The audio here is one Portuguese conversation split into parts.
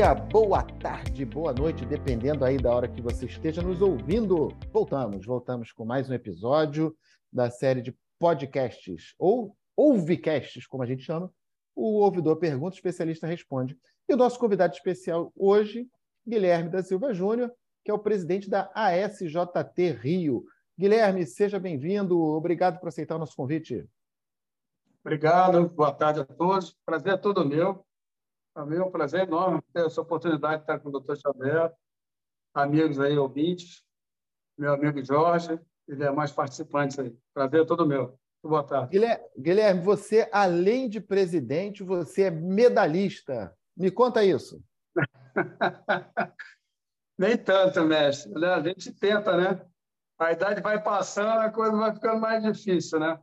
dia, boa tarde, boa noite, dependendo aí da hora que você esteja nos ouvindo. Voltamos, voltamos com mais um episódio da série de podcasts, ou ouvicasts, como a gente chama. O ouvidor pergunta, o especialista responde. E o nosso convidado especial hoje, Guilherme da Silva Júnior, que é o presidente da ASJT Rio. Guilherme, seja bem-vindo. Obrigado por aceitar o nosso convite. Obrigado, boa tarde a todos. Prazer é todo meu. Para mim é um prazer enorme ter essa oportunidade de estar com o doutor Xavier, amigos aí, ouvintes, meu amigo Jorge e demais participantes aí. Prazer é todo meu. Boa tarde. Guilherme, você, além de presidente, você é medalhista. Me conta isso. Nem tanto, mestre. A gente tenta, né? A idade vai passando, a coisa vai ficando mais difícil, né?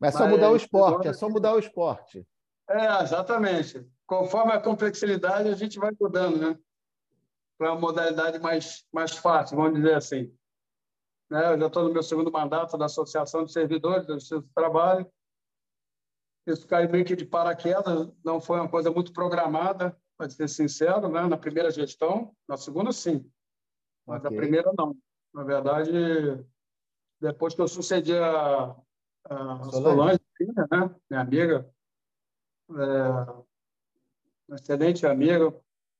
Mas é só mudar o esporte, é só mudar o esporte. É, exatamente. Conforme a complexidade, a gente vai mudando, né? Para uma modalidade mais, mais fácil, vamos dizer assim. Né? Eu já estou no meu segundo mandato da Associação de Servidores do Instituto do Trabalho. Isso caiu meio que de paraquedas, não foi uma coisa muito programada, para ser sincero, né? na primeira gestão. Na segunda, sim. Mas okay. na primeira, não. Na verdade, depois que eu sucedi a, a Solange, né? minha amiga, é, excelente amiga,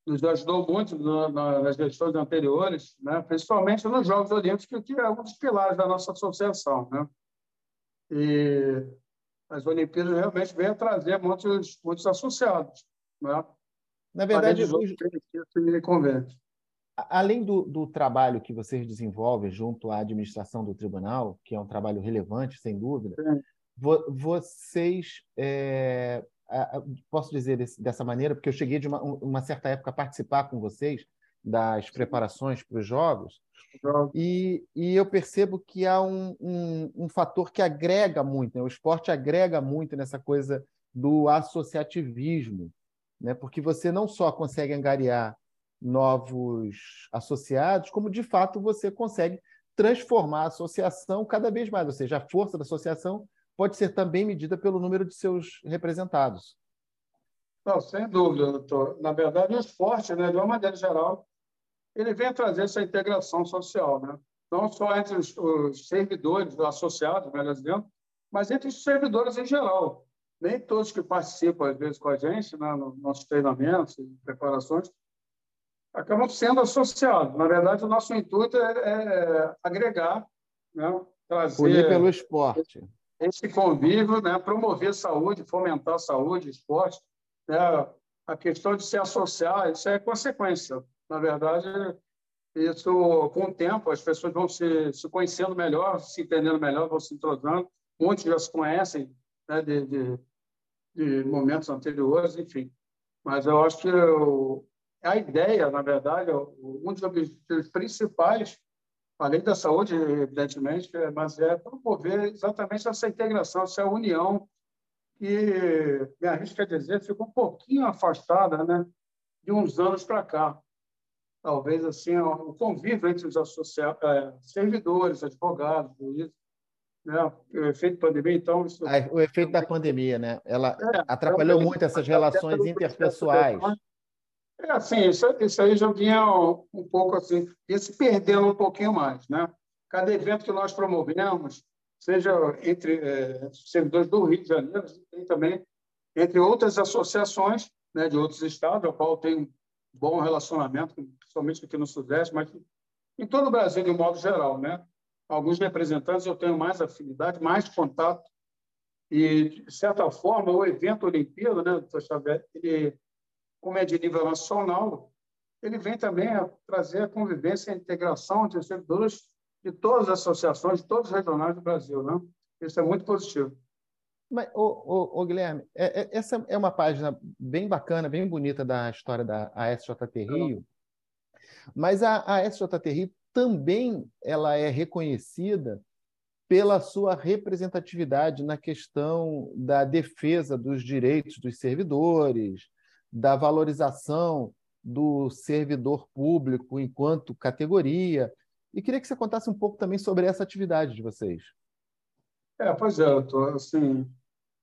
nos ajudou muito nas gestões anteriores, né? principalmente nos Jogos Olímpicos, que é um dos pilares da nossa associação. Né? E as Olimpíadas realmente vêm a trazer muitos, muitos associados. Né? Na verdade, os... além do, do trabalho que vocês desenvolvem junto à administração do tribunal, que é um trabalho relevante, sem dúvida, vo vocês é, posso dizer dessa maneira, porque eu cheguei de uma, uma certa época a participar com vocês das preparações para os jogos, e, e eu percebo que há um, um, um fator que agrega muito, né? o esporte agrega muito nessa coisa do associativismo, né? porque você não só consegue angariar novos associados, como de fato você consegue transformar a associação cada vez mais, ou seja, a força da associação pode ser também medida pelo número de seus representados. Não, sem dúvida, doutor. Na verdade, o esporte, né, de uma maneira geral, ele vem trazer essa integração social, né? não só entre os, os servidores, os associados, melhor dizendo, mas entre os servidores em geral. Nem todos que participam, às vezes, com a gente, né, nos nossos treinamentos e preparações, acabam sendo associados. Na verdade, o nosso intuito é, é agregar, né, trazer... Unir pelo esporte esse convívio, né, promover saúde, fomentar saúde, esporte, né, a questão de se associar, isso é consequência. Na verdade, isso, com o tempo, as pessoas vão se, se conhecendo melhor, se entendendo melhor, vão se entrosando. Muitos já se conhecem né, de, de, de, momentos anteriores, enfim. Mas eu acho que eu, a ideia, na verdade, um dos objetivos principais além da saúde, evidentemente, mas é promover exatamente essa integração, essa união que, me arrisco a dizer, ficou um pouquinho afastada né, de uns anos para cá. Talvez assim o convívio entre os associados, é, servidores, advogados, juízes, né? o efeito pandemia, então... Isso... o efeito da pandemia, né? Ela é, atrapalhou muito essas relações interpessoais. É assim, isso, isso aí já vinha um, pouco assim, ia se perdendo um pouquinho mais, né? Cada evento que nós promovemos, seja entre é, servidores do Rio de Janeiro e também entre outras associações né, de outros estados, ao qual tem um bom relacionamento, principalmente aqui no Sudeste, mas em todo o Brasil, de um modo geral. Né? Alguns representantes eu tenho mais afinidade, mais contato, e, de certa forma, o evento Olimpíada, né, ele como é de nível nacional, ele vem também a trazer a convivência e a integração entre os servidores de todas as associações, de todos os regionais do Brasil. Né? Isso é muito positivo. Mas, ô, ô, ô Guilherme, é, é, essa é uma página bem bacana, bem bonita da história da ASJT Rio, mas a, a SJT Rio também ela é reconhecida pela sua representatividade na questão da defesa dos direitos dos servidores, da valorização do servidor público enquanto categoria. E queria que você contasse um pouco também sobre essa atividade de vocês. É, pois é, doutor. Assim,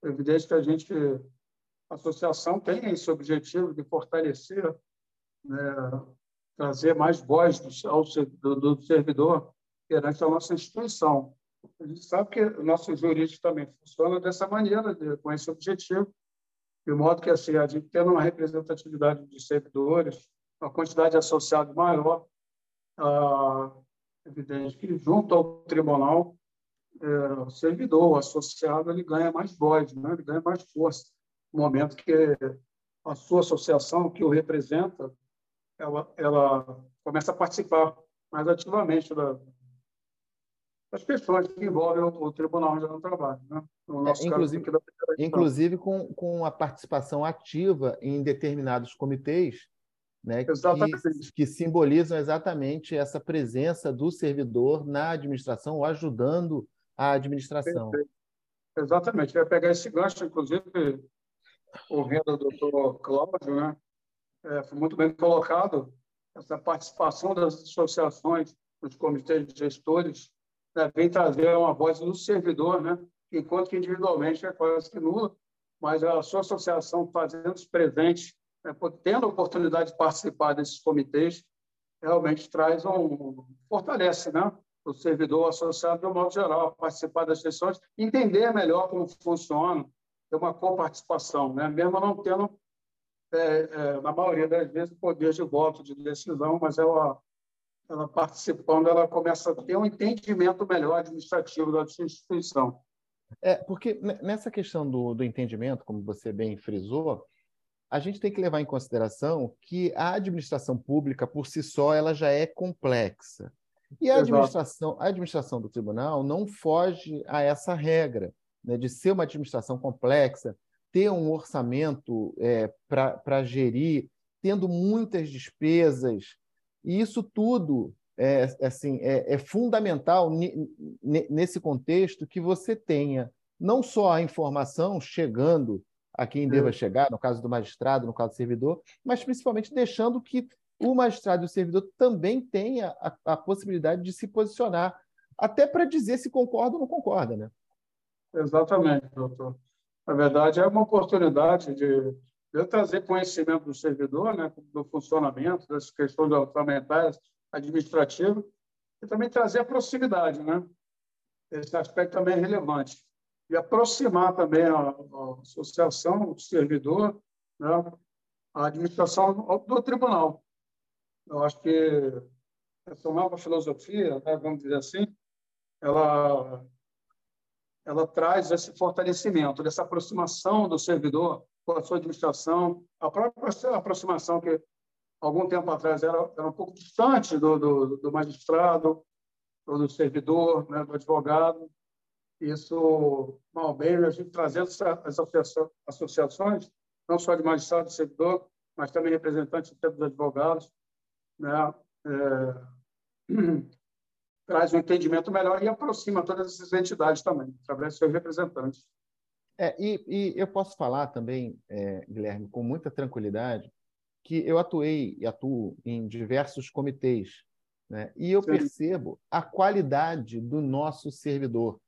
é evidente que a gente, a associação tem esse objetivo de fortalecer né, trazer mais voz do, ao, do, do servidor perante a nossa instituição. A gente sabe que o nosso jurídico também funciona dessa maneira, com esse objetivo, de modo que assim, a gente tendo uma representatividade de servidores, uma quantidade associada maior, ah, evidente que junto ao tribunal, é, o servidor, o associado, ele ganha mais voz, né? ele ganha mais força, no momento que a sua associação, que o representa, ela, ela começa a participar mais ativamente da, das questões que envolvem o, o Tribunal Geral do Trabalho. Né? É, inclusive, caso, inclusive com, com a participação ativa em determinados comitês né, que, que, simbolizam exatamente essa presença do servidor na administração ou ajudando a administração. Perfeito. Exatamente. Eu ia pegar esse gancho, inclusive, ouvindo o doutor Cláudio, né? É, foi muito bem colocado essa participação das associações, dos comitês de gestores, né, vem trazer uma voz do servidor, né? enquanto que individualmente é quase que nula, mas a sua associação fazendo-se presente, né, tendo a oportunidade de participar desses comitês, realmente traz um fortalece, né? o servidor associado, de um modo geral, participar das sessões, entender melhor como funciona, ter uma coparticipação, né? mesmo não tendo, é, é, na maioria das vezes, poder de voto, de decisão, mas ela, ela participando, ela começa a ter um entendimento melhor administrativo da sua instituição. É, porque nessa questão do, do entendimento, como você bem frisou, a gente tem que levar em consideração que a administração pública, por si só, ela já é complexa. E a administração, a administração do tribunal não foge a essa regra né, de ser uma administração complexa, ter um orçamento é, para gerir, tendo muitas despesas. E isso tudo é, assim, é, é fundamental nesse contexto que você tenha não só a informação chegando a quem deva é. chegar, no caso do magistrado, no caso do servidor, mas principalmente deixando que o magistrado e o servidor também tenha a, a possibilidade de se posicionar, até para dizer se concorda ou não concorda, né? Exatamente, doutor. Na verdade, é uma oportunidade de eu trazer conhecimento do servidor, né, do funcionamento, das questões orçamentárias, administrativas, e também trazer a proximidade, né? Esse aspecto também é relevante. E aproximar também a, a associação, o servidor, né, a administração do tribunal. Eu acho que essa nova filosofia, né, vamos dizer assim, ela ela traz esse fortalecimento, dessa aproximação do servidor com a sua administração, a própria aproximação que algum tempo atrás era, era um pouco distante do, do, do magistrado, do servidor, né, do advogado. Isso, mal bem, a gente trazendo as associações, não só de magistrado e servidor, mas também representantes dos advogados, né, é, traz um entendimento melhor e aproxima todas essas entidades também, através de seus representantes. É, e, e eu posso falar também, é, Guilherme, com muita tranquilidade, que eu atuei e atuo em diversos comitês, né? e eu percebo a qualidade do nosso servidor,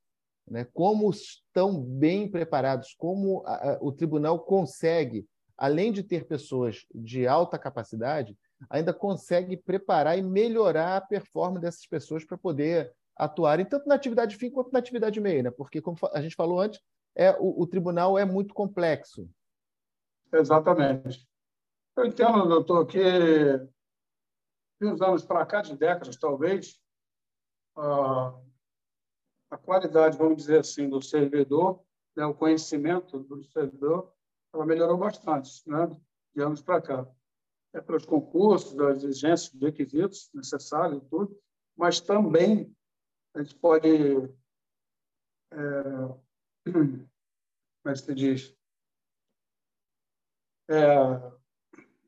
né? como estão bem preparados, como a, a, o tribunal consegue, além de ter pessoas de alta capacidade, ainda consegue preparar e melhorar a performance dessas pessoas para poder atuarem tanto na atividade fim quanto na atividade meio, né? Porque, como a gente falou antes, é, o, o tribunal é muito complexo. Exatamente. Eu entendo, doutor, que de uns anos para cá, de décadas talvez, a, a qualidade, vamos dizer assim, do servidor, né, o conhecimento do servidor, ela melhorou bastante, né, de anos para cá é, pelos concursos, das exigências, dos requisitos necessários e tudo, mas também a gente pode, é, como é que se diz, é,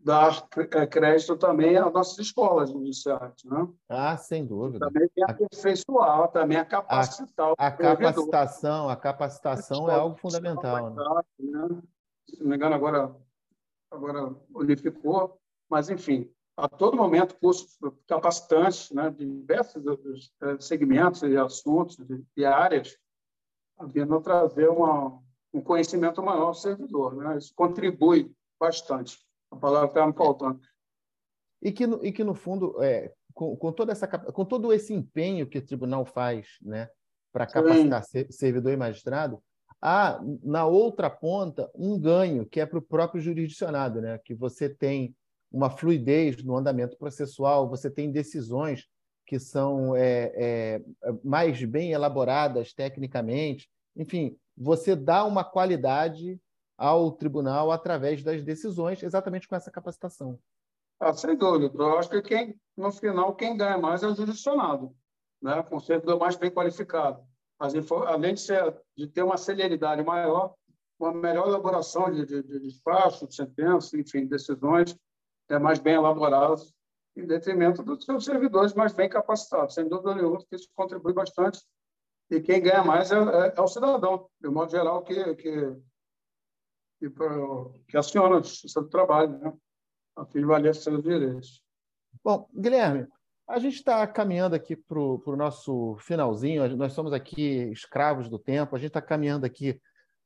dar é, crédito também às nossas escolas judiciais. Né? Ah, sem dúvida. Também tem aperfeiçoar, também a capacitar. A, a capacitação, a capacitação é algo fundamental. Né? Se não me engano, agora, agora unificou, mas, enfim, a todo momento, cursos capacitantes né, de diversos eh, segmentos e assuntos e áreas, vindo trazer uma, um conhecimento maior ao servidor. Né? Isso contribui bastante. A palavra está me faltando. e que, e que no fundo, é, com, com, toda essa, com todo esse empenho que o tribunal faz né, para capacitar Sim. servidor e magistrado, há, na outra ponta, um ganho, que é para o próprio jurisdicionado, né? que você tem uma fluidez no andamento processual, você tem decisões que são é, é, mais bem elaboradas tecnicamente. Enfim, você dá uma qualidade ao tribunal através das decisões, exatamente com essa capacitação. Ah, sem dúvida. Eu acho que quem, no final, quem ganha mais é o jurisdicionado, né? com servidor mais bem qualificado. além de, ser, de ter uma celeridade maior, uma melhor elaboração de, de, de de sentença, enfim, decisões é, mais bem elaboradas, em detrimento dos seus servidores mais bem capacitados. Sem dúvida nenhuma, que isso contribui bastante. E quem ganha mais é, é, é o cidadão, de modo geral, que, que, que, que aciona a Justiça do Trabalho, né? a fim de valer seus direitos. Bom, Guilherme, a gente está caminhando aqui para o nosso finalzinho, nós somos aqui escravos do tempo, a gente está caminhando aqui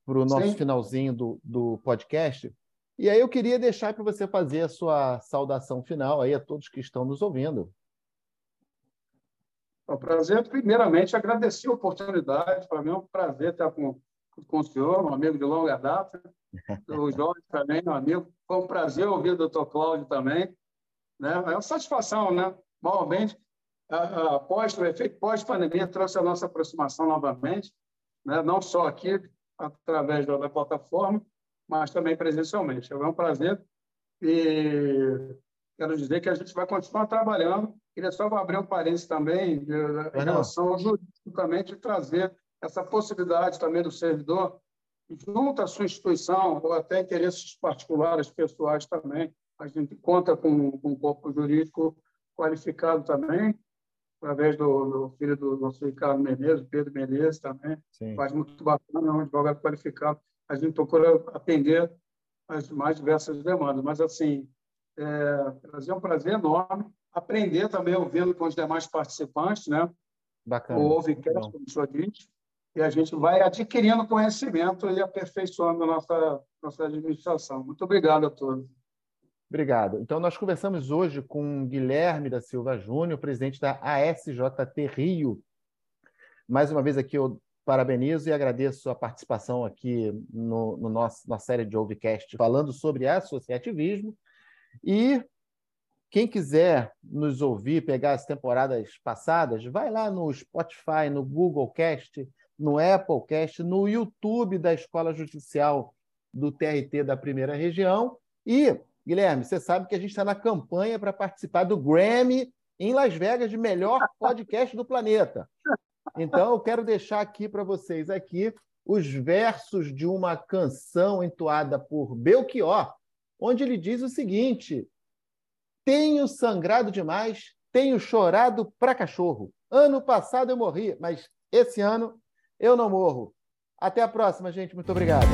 para o nosso Sim. finalzinho do, do podcast. E aí eu queria deixar para você fazer a sua saudação final aí a todos que estão nos ouvindo. É um prazer, primeiramente, agradecer a oportunidade. Para mim é um prazer estar com, com o senhor, um amigo de longa data. O Jorge também, meu amigo. Foi um prazer ouvir o doutor Cláudio também. Né? É uma satisfação, né? Normalmente, após o efeito pós-pandemia, trouxe a nossa aproximação novamente, né? não só aqui, através da, da plataforma, mas também presencialmente. É um prazer e quero dizer que a gente vai continuar trabalhando. Queria só abrir um parênteses também de, em relação de trazer essa possibilidade também do servidor, junto à sua instituição, ou até interesses particulares, pessoais também. A gente conta com, com um corpo jurídico qualificado também, através do, do, filho do nosso Ricardo Menezes, Pedro Menezes também. Sim. Faz muito bacana, é um advogado qualificado a gente procura atender as mais diversas demandas. Mas, assim, é, trazer um prazer enorme, aprender também ouvindo com os demais participantes, né? Bacana. O Ouvecast, como o senhor diz, e a gente vai adquirindo conhecimento e aperfeiçoando a nossa, nossa administração. Muito obrigado a todos. Obrigado. Então, nós conversamos hoje com Guilherme da Silva Júnior, presidente da ASJT Rio. Mais uma vez aqui eu parabenizo e agradeço a participação aqui no, no nosso, na série de Ovecast falando sobre associativismo. E quem quiser nos ouvir, pegar as temporadas passadas, vai lá no Spotify, no Google Cast, no Apple Cast, no YouTube da Escola Judicial do TRT da Primeira Região. E, Guilherme, você sabe que a gente está na campanha para participar do Grammy em Las Vegas de melhor podcast do planeta. Então, eu quero deixar aqui para vocês aqui os versos de uma canção entoada por Belchior, onde ele diz o seguinte: Tenho sangrado demais, tenho chorado para cachorro. Ano passado eu morri, mas esse ano eu não morro. Até a próxima, gente. Muito obrigado.